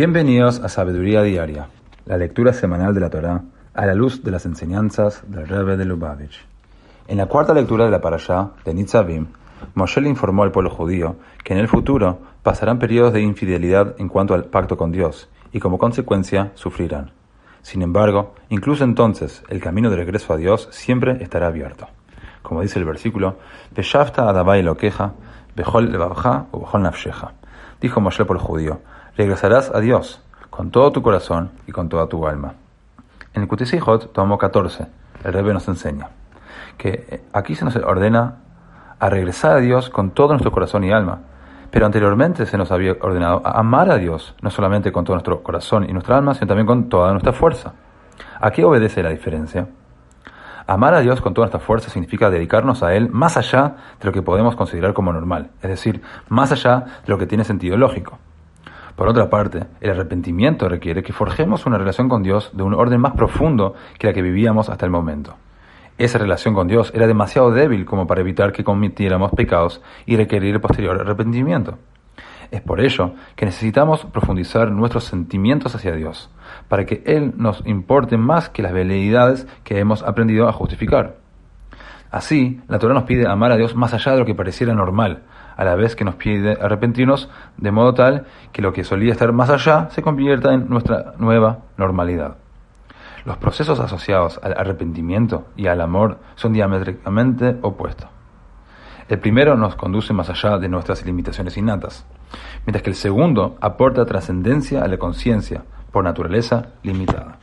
Bienvenidos a Sabiduría Diaria, la lectura semanal de la Torá a la luz de las enseñanzas del Rebbe de Lubavitch. En la cuarta lectura de la Parashá de Nitzavim, Moshe le informó al pueblo judío que en el futuro pasarán periodos de infidelidad en cuanto al pacto con Dios y como consecuencia sufrirán. Sin embargo, incluso entonces el camino de regreso a Dios siempre estará abierto. Como dice el versículo, adabai lo queja, bejol o bejol nafsheja. Dijo Moshe por el judío, regresarás a Dios con todo tu corazón y con toda tu alma. En el Kutisijot, tomo 14, el Rebbe nos enseña que eh, aquí se nos ordena a regresar a Dios con todo nuestro corazón y alma. Pero anteriormente se nos había ordenado a amar a Dios, no solamente con todo nuestro corazón y nuestra alma, sino también con toda nuestra fuerza. ¿A qué obedece la diferencia? Amar a Dios con toda nuestra fuerza significa dedicarnos a Él más allá de lo que podemos considerar como normal, es decir, más allá de lo que tiene sentido lógico. Por otra parte, el arrepentimiento requiere que forjemos una relación con Dios de un orden más profundo que la que vivíamos hasta el momento. Esa relación con Dios era demasiado débil como para evitar que cometiéramos pecados y requerir posterior arrepentimiento. Es por ello que necesitamos profundizar nuestros sentimientos hacia Dios, para que Él nos importe más que las veleidades que hemos aprendido a justificar. Así, la Torah nos pide amar a Dios más allá de lo que pareciera normal, a la vez que nos pide arrepentirnos de modo tal que lo que solía estar más allá se convierta en nuestra nueva normalidad. Los procesos asociados al arrepentimiento y al amor son diametralmente opuestos. El primero nos conduce más allá de nuestras limitaciones innatas, mientras que el segundo aporta trascendencia a la conciencia, por naturaleza limitada.